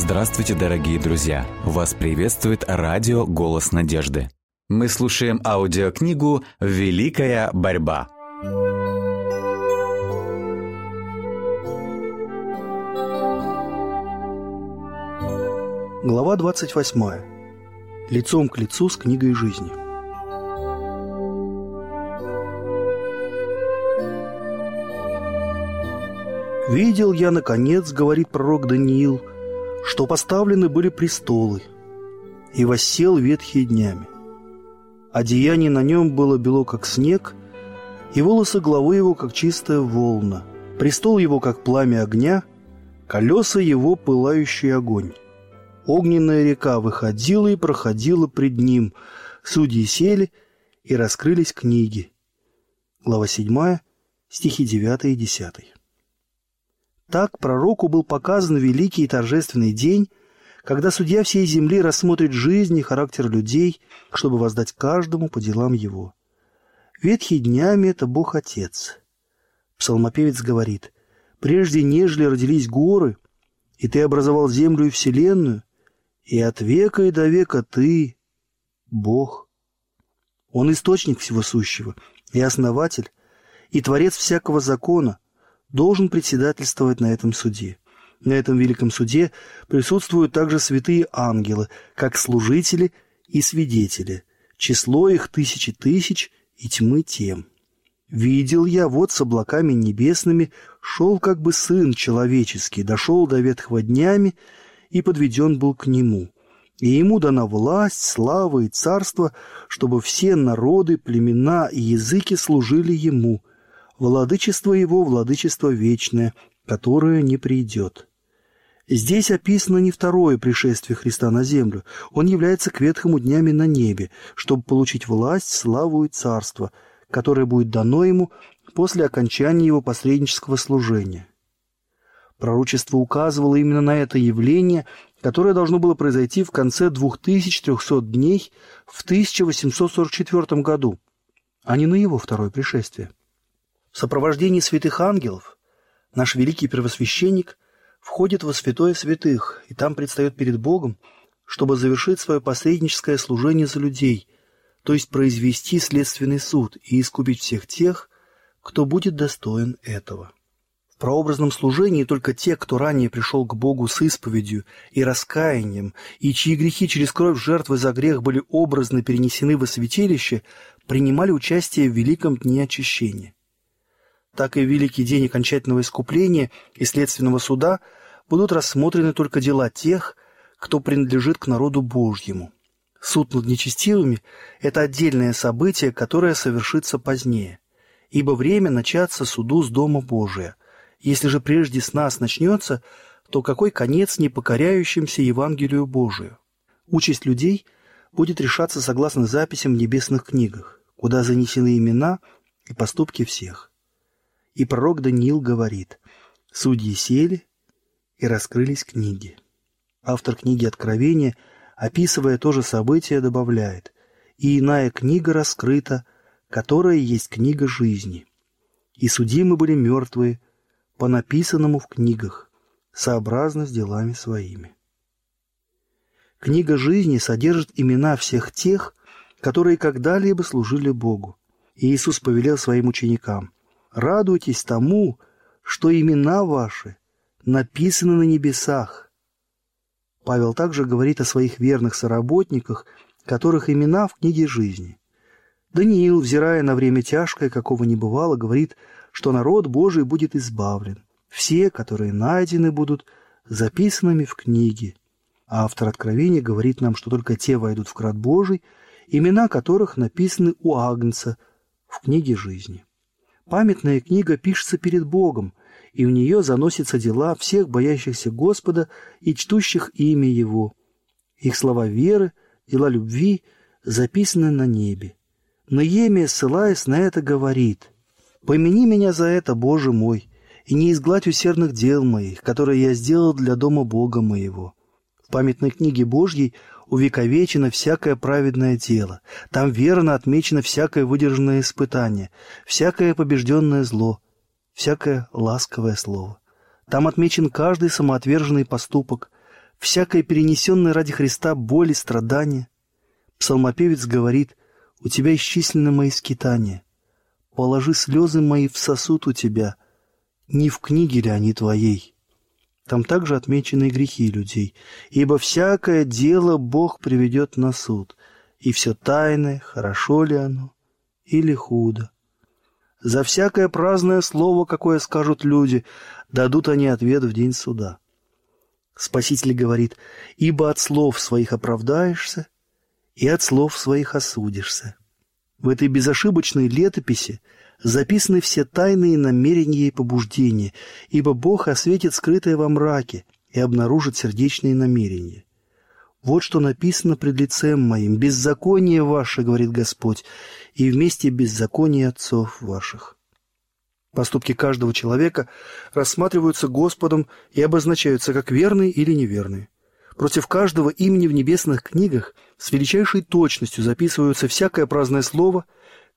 Здравствуйте, дорогие друзья! Вас приветствует радио «Голос надежды». Мы слушаем аудиокнигу «Великая борьба». Глава 28. Лицом к лицу с книгой жизни. «Видел я, наконец, — говорит пророк Даниил, — что поставлены были престолы, и воссел ветхие днями. Одеяние на нем было бело, как снег, и волосы головы его, как чистая волна, престол его, как пламя огня, колеса его, пылающий огонь. Огненная река выходила и проходила пред ним, судьи сели, и раскрылись книги. Глава 7, стихи 9 и 10. Так пророку был показан великий и торжественный день, когда судья всей земли рассмотрит жизнь и характер людей, чтобы воздать каждому по делам его. Ветхий днями — это Бог Отец. Псалмопевец говорит, «Прежде нежели родились горы, и ты образовал землю и вселенную, и от века и до века ты — Бог». Он источник всего сущего и основатель, и творец всякого закона — должен председательствовать на этом суде. На этом великом суде присутствуют также святые ангелы, как служители и свидетели. Число их тысячи тысяч и тьмы тем. Видел я, вот с облаками небесными шел как бы сын человеческий, дошел до ветхого днями и подведен был к нему. И ему дана власть, слава и царство, чтобы все народы, племена и языки служили ему – Владычество его – владычество вечное, которое не придет. Здесь описано не второе пришествие Христа на землю. Он является к ветхому днями на небе, чтобы получить власть, славу и царство, которое будет дано ему после окончания его посреднического служения. Пророчество указывало именно на это явление, которое должно было произойти в конце 2300 дней в 1844 году, а не на его второе пришествие. В сопровождении святых ангелов наш великий первосвященник входит во святое святых, и там предстает перед Богом, чтобы завершить свое посредническое служение за людей, то есть произвести следственный суд и искупить всех тех, кто будет достоин этого. В прообразном служении только те, кто ранее пришел к Богу с исповедью и раскаянием, и чьи грехи через кровь жертвы за грех были образно перенесены во святилище, принимали участие в великом дне очищения так и великий день окончательного искупления и следственного суда будут рассмотрены только дела тех, кто принадлежит к народу Божьему. Суд над нечестивыми – это отдельное событие, которое совершится позднее, ибо время начаться суду с Дома Божия. Если же прежде с нас начнется, то какой конец непокоряющимся Евангелию Божию? Участь людей будет решаться согласно записям в небесных книгах, куда занесены имена и поступки всех. И пророк Даниил говорит, «Судьи сели, и раскрылись книги». Автор книги Откровения, описывая то же событие, добавляет, «И иная книга раскрыта, которая есть книга жизни. И судимы были мертвые по написанному в книгах, сообразно с делами своими». Книга жизни содержит имена всех тех, которые когда-либо служили Богу. И Иисус повелел своим ученикам – Радуйтесь тому, что имена ваши написаны на небесах. Павел также говорит о своих верных соработниках, которых имена в книге жизни. Даниил, взирая на время тяжкое, какого не бывало, говорит, что народ Божий будет избавлен. Все, которые найдены, будут записанными в книге. А автор Откровения говорит нам, что только те войдут в крат Божий, имена которых написаны у Агнца в книге жизни. Памятная книга пишется перед Богом, и в нее заносятся дела всех боящихся Господа и чтущих имя Его. Их слова веры, дела любви записаны на небе. Но Емия, ссылаясь на это, говорит, «Помяни меня за это, Боже мой, и не изгладь усердных дел моих, которые я сделал для дома Бога моего». В памятной книге Божьей увековечено всякое праведное дело. Там верно отмечено всякое выдержанное испытание, всякое побежденное зло, всякое ласковое слово. Там отмечен каждый самоотверженный поступок, всякое перенесенное ради Христа боль и страдания. Псалмопевец говорит, «У тебя исчислены мои скитания. Положи слезы мои в сосуд у тебя. Не в книге ли они твоей?» Там также отмечены грехи людей. «Ибо всякое дело Бог приведет на суд, и все тайное, хорошо ли оно или худо. За всякое праздное слово, какое скажут люди, дадут они ответ в день суда». Спаситель говорит, «Ибо от слов своих оправдаешься, и от слов своих осудишься». В этой безошибочной летописи записаны все тайные намерения и побуждения, ибо Бог осветит скрытое во мраке и обнаружит сердечные намерения. Вот что написано пред лицем моим. «Беззаконие ваше, — говорит Господь, — и вместе беззаконие отцов ваших». Поступки каждого человека рассматриваются Господом и обозначаются как верные или неверные. Против каждого имени в небесных книгах с величайшей точностью записываются всякое праздное слово,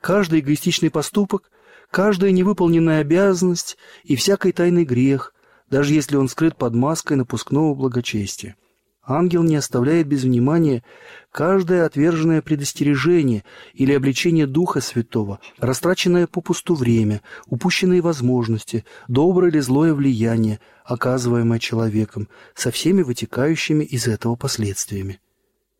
каждый эгоистичный поступок, каждая невыполненная обязанность и всякий тайный грех, даже если он скрыт под маской напускного благочестия. Ангел не оставляет без внимания каждое отверженное предостережение или обличение Духа Святого, растраченное попусту время, упущенные возможности, доброе или злое влияние, оказываемое человеком, со всеми вытекающими из этого последствиями.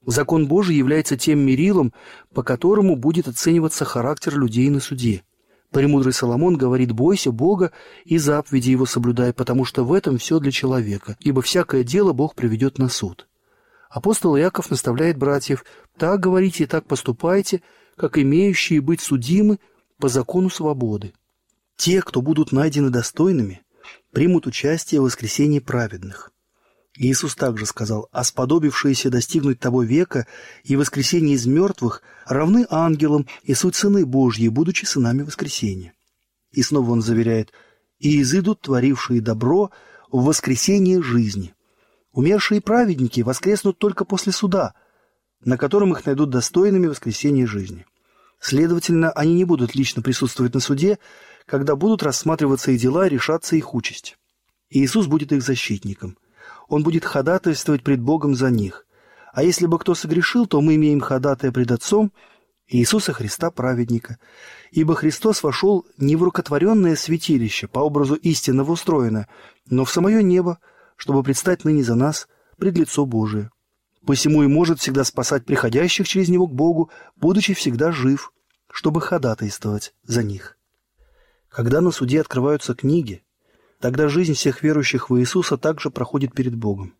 Закон Божий является тем мерилом, по которому будет оцениваться характер людей на суде. Премудрый Соломон говорит «бойся Бога и заповеди Его соблюдай, потому что в этом все для человека, ибо всякое дело Бог приведет на суд». Апостол Иаков наставляет братьев «так говорите и так поступайте, как имеющие быть судимы по закону свободы». Те, кто будут найдены достойными, примут участие в воскресении праведных. Иисус также сказал, «А сподобившиеся достигнуть того века и воскресения из мертвых равны ангелам и суть сыны Божьи, будучи сынами воскресения». И снова он заверяет, «И изыдут творившие добро в воскресение жизни». Умершие праведники воскреснут только после суда, на котором их найдут достойными воскресения жизни. Следовательно, они не будут лично присутствовать на суде, когда будут рассматриваться их дела и решаться их участь. Иисус будет их защитником – он будет ходатайствовать пред Богом за них. А если бы кто согрешил, то мы имеем ходатая пред Отцом Иисуса Христа праведника. Ибо Христос вошел не в рукотворенное святилище, по образу истинного устроено, но в самое небо, чтобы предстать ныне за нас пред лицо Божие. Посему и может всегда спасать приходящих через Него к Богу, будучи всегда жив, чтобы ходатайствовать за них. Когда на суде открываются книги, Тогда жизнь всех верующих в Иисуса также проходит перед Богом.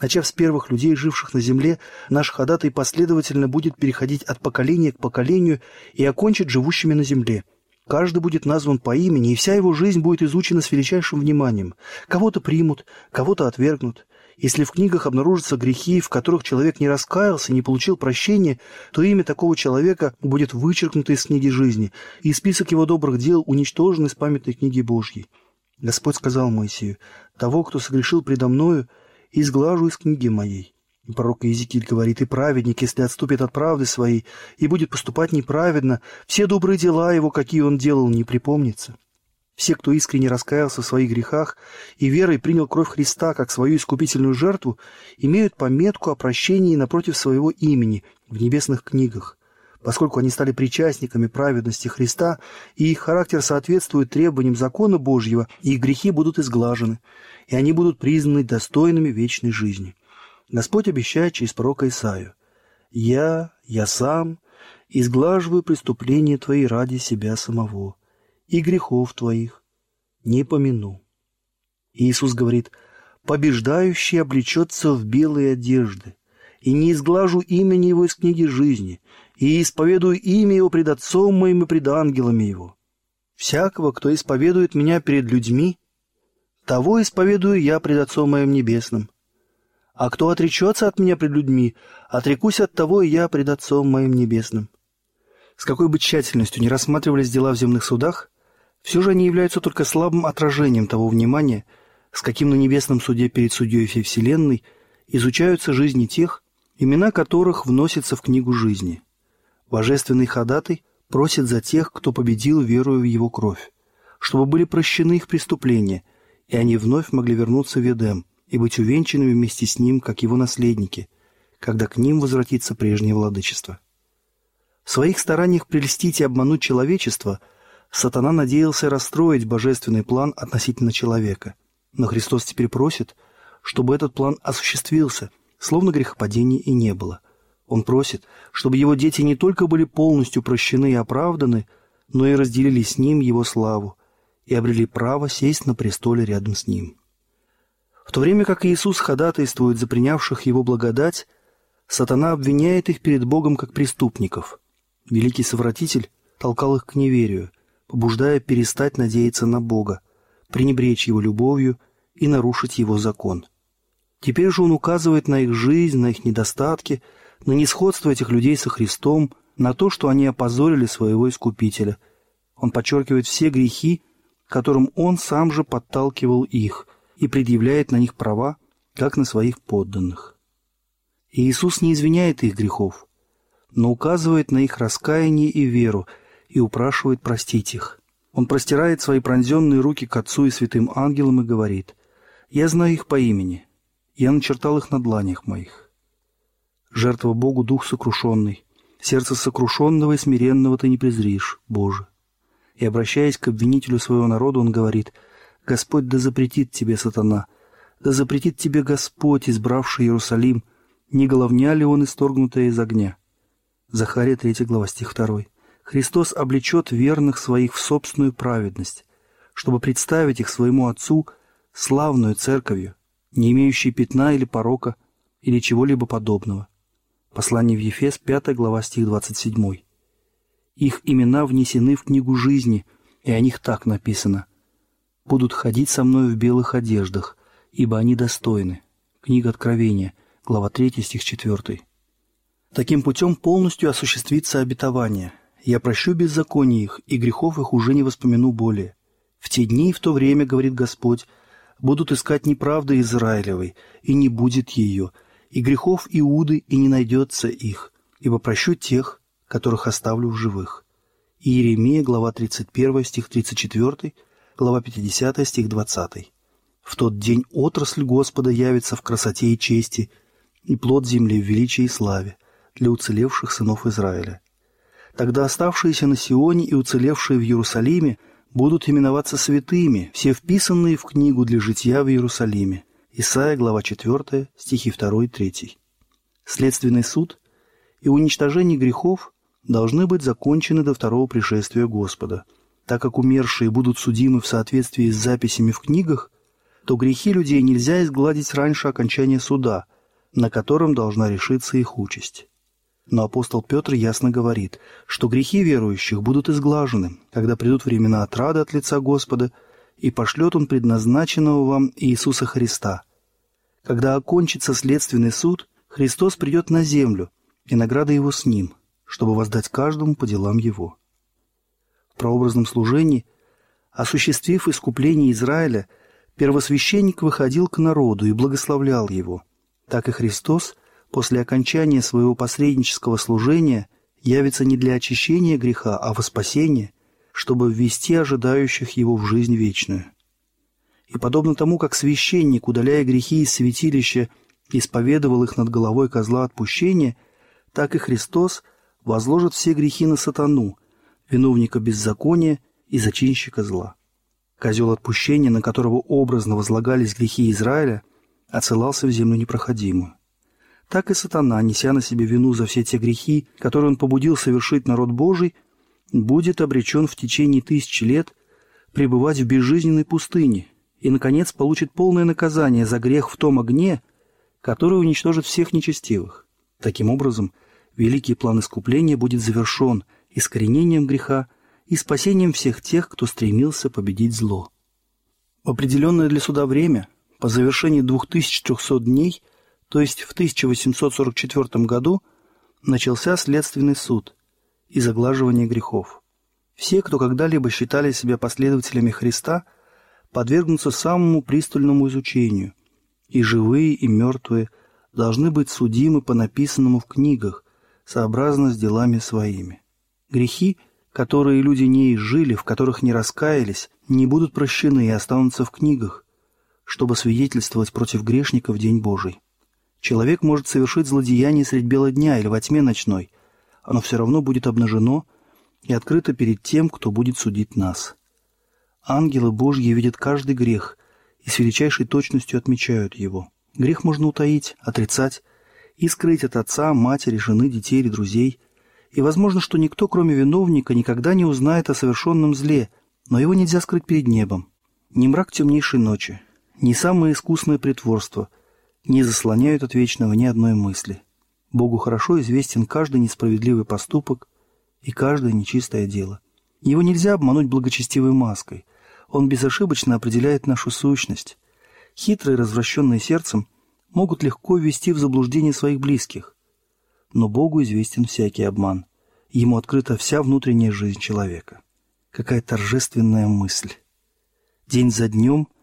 Начав с первых людей, живших на земле, наш ходатай последовательно будет переходить от поколения к поколению и окончить живущими на земле. Каждый будет назван по имени, и вся его жизнь будет изучена с величайшим вниманием. Кого-то примут, кого-то отвергнут. Если в книгах обнаружатся грехи, в которых человек не раскаялся, не получил прощения, то имя такого человека будет вычеркнуто из книги жизни, и список его добрых дел уничтожен из памятной книги Божьей. Господь сказал Моисею, «Того, кто согрешил предо мною, изглажу из книги моей». И пророк Иезекииль говорит, «И праведник, если отступит от правды своей и будет поступать неправедно, все добрые дела его, какие он делал, не припомнится». Все, кто искренне раскаялся в своих грехах и верой принял кровь Христа как свою искупительную жертву, имеют пометку о прощении напротив своего имени в небесных книгах поскольку они стали причастниками праведности Христа, и их характер соответствует требованиям закона Божьего, и их грехи будут изглажены, и они будут признаны достойными вечной жизни. Господь обещает через пророка Исаию, «Я, я сам, изглаживаю преступления твои ради себя самого, и грехов твоих не помяну». Иисус говорит, «Побеждающий облечется в белые одежды, и не изглажу имени его из книги жизни, и исповедую имя Его пред Отцом моим и пред ангелами Его. Всякого, кто исповедует Меня перед людьми, того исповедую я пред Отцом моим Небесным. А кто отречется от Меня пред людьми, отрекусь от того и я пред Отцом моим Небесным. С какой бы тщательностью не рассматривались дела в земных судах, все же они являются только слабым отражением того внимания, с каким на небесном суде перед судьей всей Вселенной изучаются жизни тех, имена которых вносятся в книгу жизни – Божественный ходатай просит за тех, кто победил, веруя в его кровь, чтобы были прощены их преступления, и они вновь могли вернуться в Эдем, и быть увенчанными вместе с Ним, как Его наследники, когда к ним возвратится прежнее владычество. В своих стараниях прельстить и обмануть человечество сатана надеялся расстроить божественный план относительно человека. Но Христос теперь просит, чтобы этот план осуществился, словно грехопадения и не было. Он просит, чтобы его дети не только были полностью прощены и оправданы, но и разделили с ним его славу и обрели право сесть на престоле рядом с ним. В то время как Иисус ходатайствует за принявших его благодать, сатана обвиняет их перед Богом как преступников – Великий совратитель толкал их к неверию, побуждая перестать надеяться на Бога, пренебречь Его любовью и нарушить Его закон. Теперь же он указывает на их жизнь, на их недостатки, на несходство этих людей со Христом, на то, что они опозорили своего Искупителя. Он подчеркивает все грехи, которым он сам же подталкивал их, и предъявляет на них права, как на своих подданных. И Иисус не извиняет их грехов, но указывает на их раскаяние и веру и упрашивает простить их. Он простирает свои пронзенные руки к Отцу и святым ангелам и говорит, «Я знаю их по имени, я начертал их на дланях моих». Жертва Богу дух сокрушенный, сердце сокрушенного и смиренного ты не презришь, Боже. И, обращаясь к обвинителю своего народа, он говорит, «Господь да запретит тебе, сатана, да запретит тебе Господь, избравший Иерусалим, не головня ли он исторгнутая из огня?» Захария 3 глава стих 2. Христос облечет верных своих в собственную праведность, чтобы представить их своему Отцу славную церковью, не имеющей пятна или порока, или чего-либо подобного. Послание в Ефес, 5 глава, стих 27. Их имена внесены в книгу жизни, и о них так написано. «Будут ходить со мной в белых одеждах, ибо они достойны». Книга Откровения, глава 3, стих 4. Таким путем полностью осуществится обетование. Я прощу беззаконие их, и грехов их уже не воспомяну более. В те дни и в то время, говорит Господь, будут искать неправды Израилевой, и не будет ее, и грехов Иуды, и не найдется их, ибо прощу тех, которых оставлю в живых. Иеремия, глава 31, стих 34, глава 50, стих 20. В тот день отрасль Господа явится в красоте и чести, и плод земли в величии и славе для уцелевших сынов Израиля. Тогда оставшиеся на Сионе и уцелевшие в Иерусалиме будут именоваться святыми, все вписанные в книгу для жития в Иерусалиме. Исайя, глава 4, стихи 2 и 3. Следственный суд и уничтожение грехов должны быть закончены до второго пришествия Господа. Так как умершие будут судимы в соответствии с записями в книгах, то грехи людей нельзя изгладить раньше окончания суда, на котором должна решиться их участь. Но апостол Петр ясно говорит, что грехи верующих будут изглажены, когда придут времена отрады от лица Господа, и пошлет Он предназначенного вам Иисуса Христа. Когда окончится следственный суд, Христос придет на землю, и награда Его с Ним, чтобы воздать каждому по делам Его. В прообразном служении, осуществив искупление Израиля, первосвященник выходил к народу и благословлял его. Так и Христос – после окончания своего посреднического служения явится не для очищения греха, а во спасение, чтобы ввести ожидающих его в жизнь вечную. И подобно тому, как священник, удаляя грехи из святилища, исповедовал их над головой козла отпущения, так и Христос возложит все грехи на сатану, виновника беззакония и зачинщика зла. Козел отпущения, на которого образно возлагались грехи Израиля, отсылался в землю непроходимую так и сатана, неся на себе вину за все те грехи, которые он побудил совершить народ Божий, будет обречен в течение тысячи лет пребывать в безжизненной пустыне и, наконец, получит полное наказание за грех в том огне, который уничтожит всех нечестивых. Таким образом, великий план искупления будет завершен искоренением греха и спасением всех тех, кто стремился победить зло. В определенное для суда время, по завершении 2300 дней – то есть в 1844 году начался следственный суд и заглаживание грехов. Все, кто когда-либо считали себя последователями Христа, подвергнутся самому пристальному изучению, и живые, и мертвые должны быть судимы по написанному в книгах, сообразно с делами своими. Грехи, которые люди не изжили, в которых не раскаялись, не будут прощены и останутся в книгах, чтобы свидетельствовать против грешника в день Божий. Человек может совершить злодеяние средь бела дня или во тьме ночной. Оно все равно будет обнажено и открыто перед тем, кто будет судить нас. Ангелы Божьи видят каждый грех и с величайшей точностью отмечают его. Грех можно утаить, отрицать и скрыть от отца, матери, жены, детей или друзей. И возможно, что никто, кроме виновника, никогда не узнает о совершенном зле, но его нельзя скрыть перед небом. Ни мрак темнейшей ночи, ни самое искусное притворство не заслоняют от вечного ни одной мысли. Богу хорошо известен каждый несправедливый поступок и каждое нечистое дело. Его нельзя обмануть благочестивой маской. Он безошибочно определяет нашу сущность. Хитрые, развращенные сердцем, могут легко ввести в заблуждение своих близких. Но Богу известен всякий обман. Ему открыта вся внутренняя жизнь человека. Какая торжественная мысль. День за днем –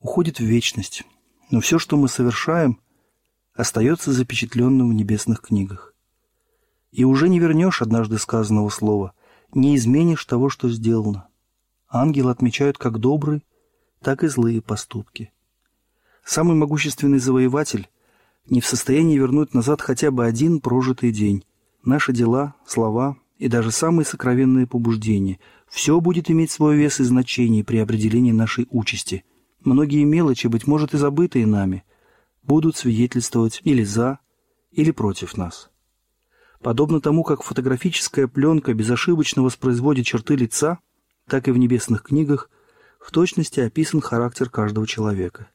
уходит в вечность, но все, что мы совершаем, остается запечатленным в небесных книгах. И уже не вернешь однажды сказанного слова, не изменишь того, что сделано. Ангелы отмечают как добрые, так и злые поступки. Самый могущественный завоеватель не в состоянии вернуть назад хотя бы один прожитый день. Наши дела, слова и даже самые сокровенные побуждения – все будет иметь свой вес и значение при определении нашей участи – Многие мелочи, быть может, и забытые нами, будут свидетельствовать или за, или против нас. Подобно тому, как фотографическая пленка безошибочно воспроизводит черты лица, так и в небесных книгах в точности описан характер каждого человека.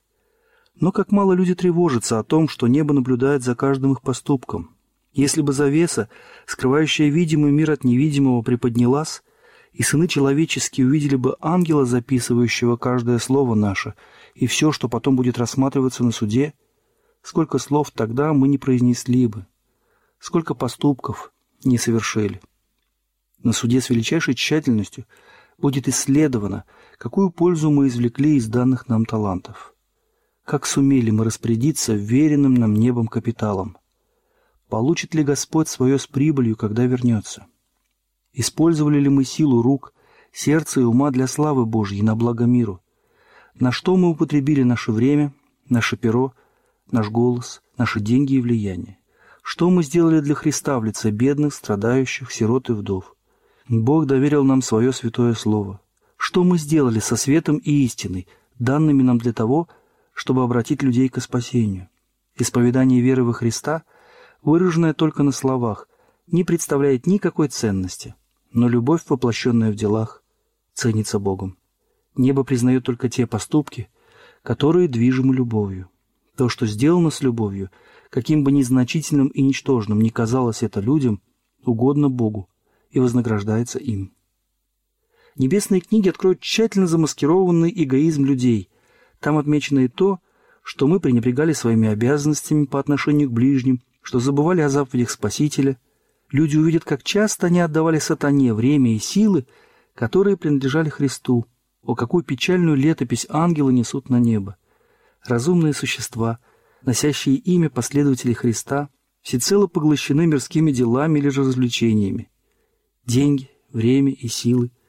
Но как мало люди тревожатся о том, что небо наблюдает за каждым их поступком. Если бы завеса, скрывающая видимый мир от невидимого, приподнялась, и сыны человеческие увидели бы ангела, записывающего каждое слово наше, и все, что потом будет рассматриваться на суде, сколько слов тогда мы не произнесли бы, сколько поступков не совершили. На суде с величайшей тщательностью будет исследовано, какую пользу мы извлекли из данных нам талантов, как сумели мы распорядиться веренным нам небом капиталом, получит ли Господь свое с прибылью, когда вернется. Использовали ли мы силу рук, сердца и ума для славы Божьей на благо миру? На что мы употребили наше время, наше перо, наш голос, наши деньги и влияние? Что мы сделали для Христа в лице бедных, страдающих, сирот и вдов? Бог доверил нам свое святое слово. Что мы сделали со светом и истиной, данными нам для того, чтобы обратить людей к спасению? Исповедание веры во Христа, выраженное только на словах, не представляет никакой ценности – но любовь, воплощенная в делах, ценится Богом. Небо признает только те поступки, которые движимы любовью. То, что сделано с любовью, каким бы незначительным и ничтожным ни казалось это людям, угодно Богу и вознаграждается им. Небесные книги откроют тщательно замаскированный эгоизм людей. Там отмечено и то, что мы пренебрегали своими обязанностями по отношению к ближним, что забывали о заповедях Спасителя – Люди увидят, как часто они отдавали сатане время и силы, которые принадлежали Христу. О, какую печальную летопись ангелы несут на небо. Разумные существа, носящие имя последователей Христа, всецело поглощены мирскими делами или же развлечениями. Деньги, время и силы –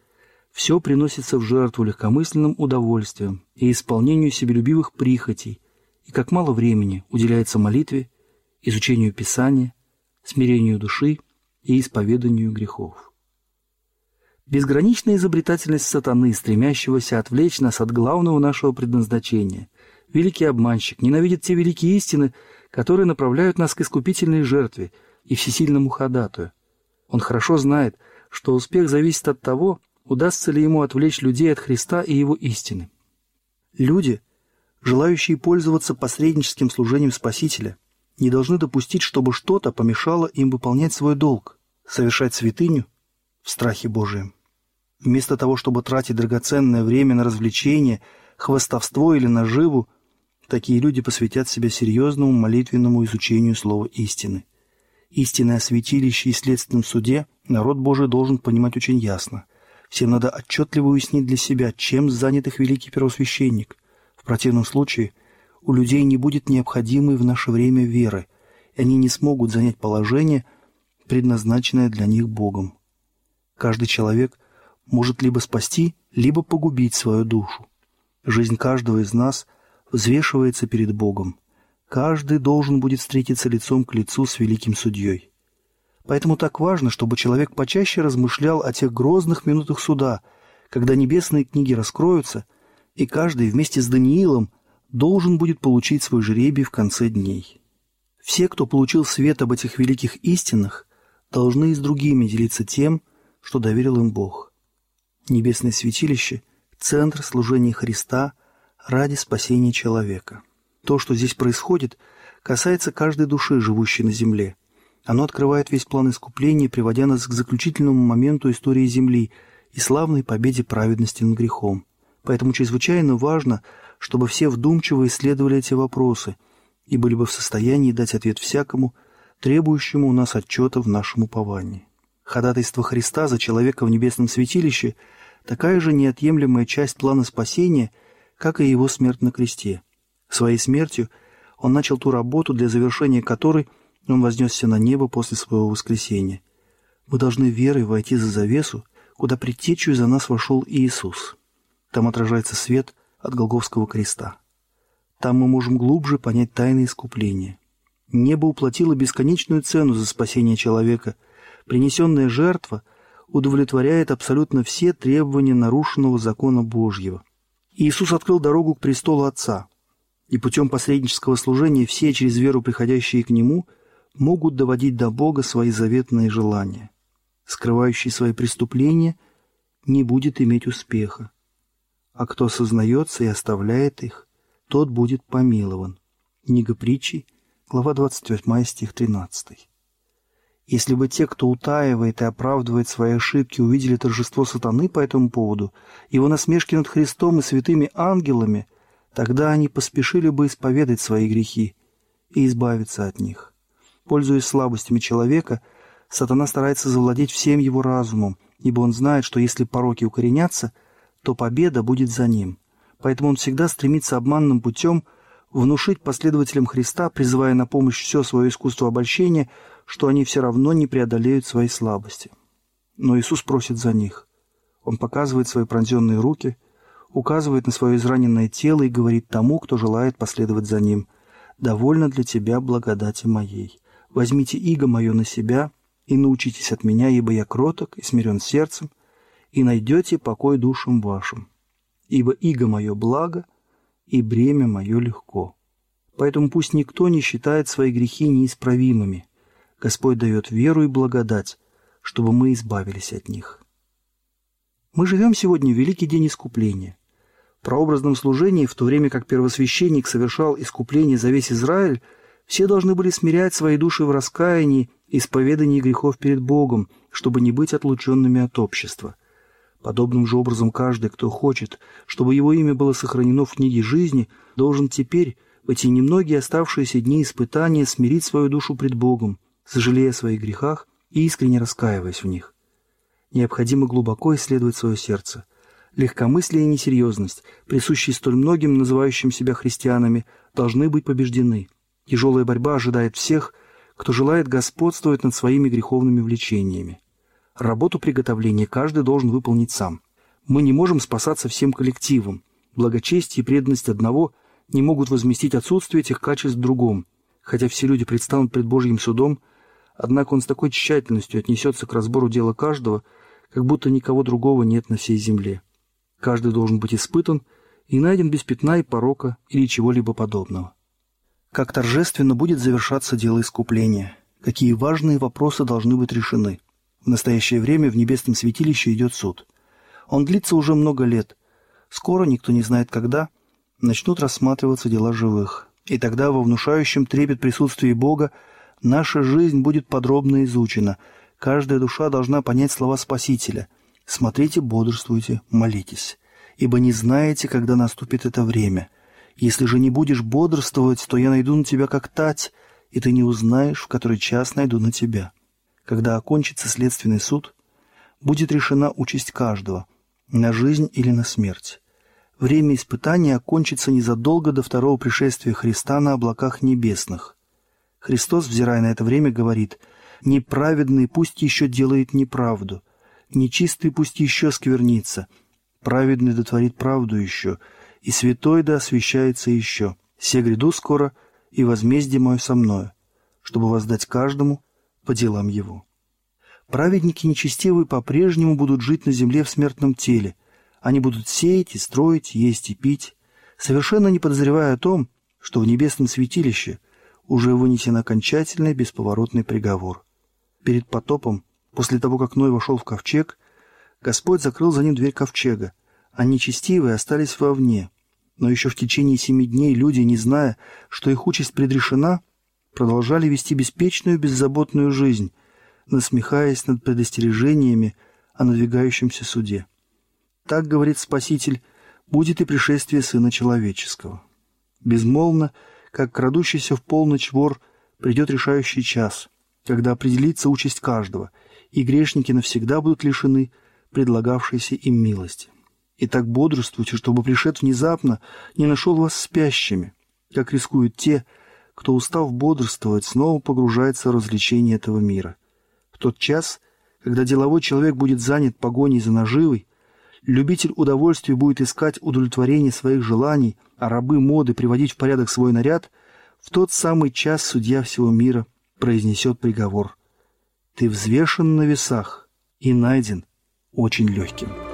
все приносится в жертву легкомысленным удовольствием и исполнению себелюбивых прихотей, и как мало времени уделяется молитве, изучению Писания, смирению души – и исповеданию грехов. Безграничная изобретательность сатаны, стремящегося отвлечь нас от главного нашего предназначения. Великий обманщик ненавидит те великие истины, которые направляют нас к искупительной жертве и всесильному ходатую. Он хорошо знает, что успех зависит от того, удастся ли ему отвлечь людей от Христа и его истины. Люди, желающие пользоваться посредническим служением Спасителя, не должны допустить, чтобы что-то помешало им выполнять свой долг, совершать святыню в страхе Божием. Вместо того, чтобы тратить драгоценное время на развлечение, хвостовство или наживу, такие люди посвятят себя серьезному молитвенному изучению слова истины. Истинное святилище и следственном суде народ Божий должен понимать очень ясно. Всем надо отчетливо уяснить для себя, чем занят их великий первосвященник. В противном случае – у людей не будет необходимой в наше время веры, и они не смогут занять положение, предназначенное для них Богом. Каждый человек может либо спасти, либо погубить свою душу. Жизнь каждого из нас взвешивается перед Богом. Каждый должен будет встретиться лицом к лицу с великим судьей. Поэтому так важно, чтобы человек почаще размышлял о тех грозных минутах суда, когда небесные книги раскроются, и каждый вместе с Даниилом должен будет получить свой жребий в конце дней. Все, кто получил свет об этих великих истинах, должны и с другими делиться тем, что доверил им Бог. Небесное святилище – центр служения Христа ради спасения человека. То, что здесь происходит, касается каждой души, живущей на земле. Оно открывает весь план искупления, приводя нас к заключительному моменту истории Земли и славной победе праведности над грехом. Поэтому чрезвычайно важно, чтобы все вдумчиво исследовали эти вопросы и были бы в состоянии дать ответ всякому, требующему у нас отчета в нашем уповании. Ходатайство Христа за человека в небесном святилище – такая же неотъемлемая часть плана спасения, как и его смерть на кресте. Своей смертью он начал ту работу, для завершения которой он вознесся на небо после своего воскресения. Мы должны верой войти за завесу, куда предтечью за нас вошел Иисус. Там отражается свет от Голговского креста. Там мы можем глубже понять тайны искупления. Небо уплатило бесконечную цену за спасение человека – принесенная жертва удовлетворяет абсолютно все требования нарушенного закона Божьего. Иисус открыл дорогу к престолу Отца, и путем посреднического служения все, через веру приходящие к Нему, могут доводить до Бога свои заветные желания. Скрывающий свои преступления не будет иметь успеха, а кто сознается и оставляет их, тот будет помилован. Книга притчи, глава 28, стих 13. Если бы те, кто утаивает и оправдывает свои ошибки, увидели торжество сатаны по этому поводу, его насмешки над Христом и святыми ангелами, тогда они поспешили бы исповедать свои грехи и избавиться от них. Пользуясь слабостями человека, сатана старается завладеть всем его разумом, ибо он знает, что если пороки укоренятся, то победа будет за ним. Поэтому он всегда стремится обманным путем внушить последователям Христа, призывая на помощь все свое искусство обольщения – что они все равно не преодолеют свои слабости. Но Иисус просит за них. Он показывает свои пронзенные руки, указывает на свое израненное тело и говорит тому, кто желает последовать за ним, «Довольно для тебя благодати моей. Возьмите иго мое на себя и научитесь от меня, ибо я кроток и смирен сердцем, и найдете покой душам вашим. Ибо иго мое благо, и бремя мое легко. Поэтому пусть никто не считает свои грехи неисправимыми, Господь дает веру и благодать, чтобы мы избавились от них. Мы живем сегодня в великий день искупления. В прообразном служении, в то время как первосвященник совершал искупление за весь Израиль, все должны были смирять свои души в раскаянии и исповедании грехов перед Богом, чтобы не быть отлученными от общества. Подобным же образом каждый, кто хочет, чтобы его имя было сохранено в книге жизни, должен теперь, в эти немногие оставшиеся дни испытания, смирить свою душу пред Богом, сожалея о своих грехах и искренне раскаиваясь в них. Необходимо глубоко исследовать свое сердце. Легкомыслие и несерьезность, присущие столь многим, называющим себя христианами, должны быть побеждены. Тяжелая борьба ожидает всех, кто желает господствовать над своими греховными влечениями. Работу приготовления каждый должен выполнить сам. Мы не можем спасаться всем коллективом. Благочестие и преданность одного не могут возместить отсутствие этих качеств в другом. Хотя все люди предстанут пред Божьим судом – Однако он с такой тщательностью отнесется к разбору дела каждого, как будто никого другого нет на всей земле. Каждый должен быть испытан и найден без пятна и порока или чего-либо подобного. Как торжественно будет завершаться дело искупления, какие важные вопросы должны быть решены. В настоящее время в небесном святилище идет суд. Он длится уже много лет. Скоро, никто не знает когда, начнут рассматриваться дела живых. И тогда во внушающем трепет присутствии Бога Наша жизнь будет подробно изучена. Каждая душа должна понять слова Спасителя. Смотрите, бодрствуйте, молитесь. Ибо не знаете, когда наступит это время. Если же не будешь бодрствовать, то я найду на тебя как тать, и ты не узнаешь, в который час найду на тебя. Когда окончится следственный суд, будет решена участь каждого, на жизнь или на смерть. Время испытания окончится незадолго до второго пришествия Христа на облаках небесных. Христос, взирая на это время, говорит, «Неправедный пусть еще делает неправду, нечистый пусть еще сквернится, праведный дотворит правду еще, и святой да освящается еще. Се гряду скоро, и возмездие мое со мною, чтобы воздать каждому по делам его. Праведники нечестивые по-прежнему будут жить на земле в смертном теле. Они будут сеять и строить, есть и пить, совершенно не подозревая о том, что в небесном святилище уже вынесен окончательный бесповоротный приговор. Перед потопом, после того, как Ной вошел в ковчег, Господь закрыл за ним дверь ковчега, а нечестивые остались вовне. Но еще в течение семи дней люди, не зная, что их участь предрешена, продолжали вести беспечную, беззаботную жизнь, насмехаясь над предостережениями о надвигающемся суде. Так, говорит Спаситель, будет и пришествие Сына Человеческого. Безмолвно, как крадущийся в полночь вор, придет решающий час, когда определится участь каждого, и грешники навсегда будут лишены предлагавшейся им милости. Итак, бодрствуйте, чтобы пришед внезапно не нашел вас спящими, как рискуют те, кто, устав бодрствовать, снова погружается в развлечение этого мира. В тот час, когда деловой человек будет занят погоней за наживой, любитель удовольствия будет искать удовлетворение своих желаний, а рабы моды приводить в порядок свой наряд, в тот самый час судья всего мира произнесет приговор. Ты взвешен на весах и найден очень легким.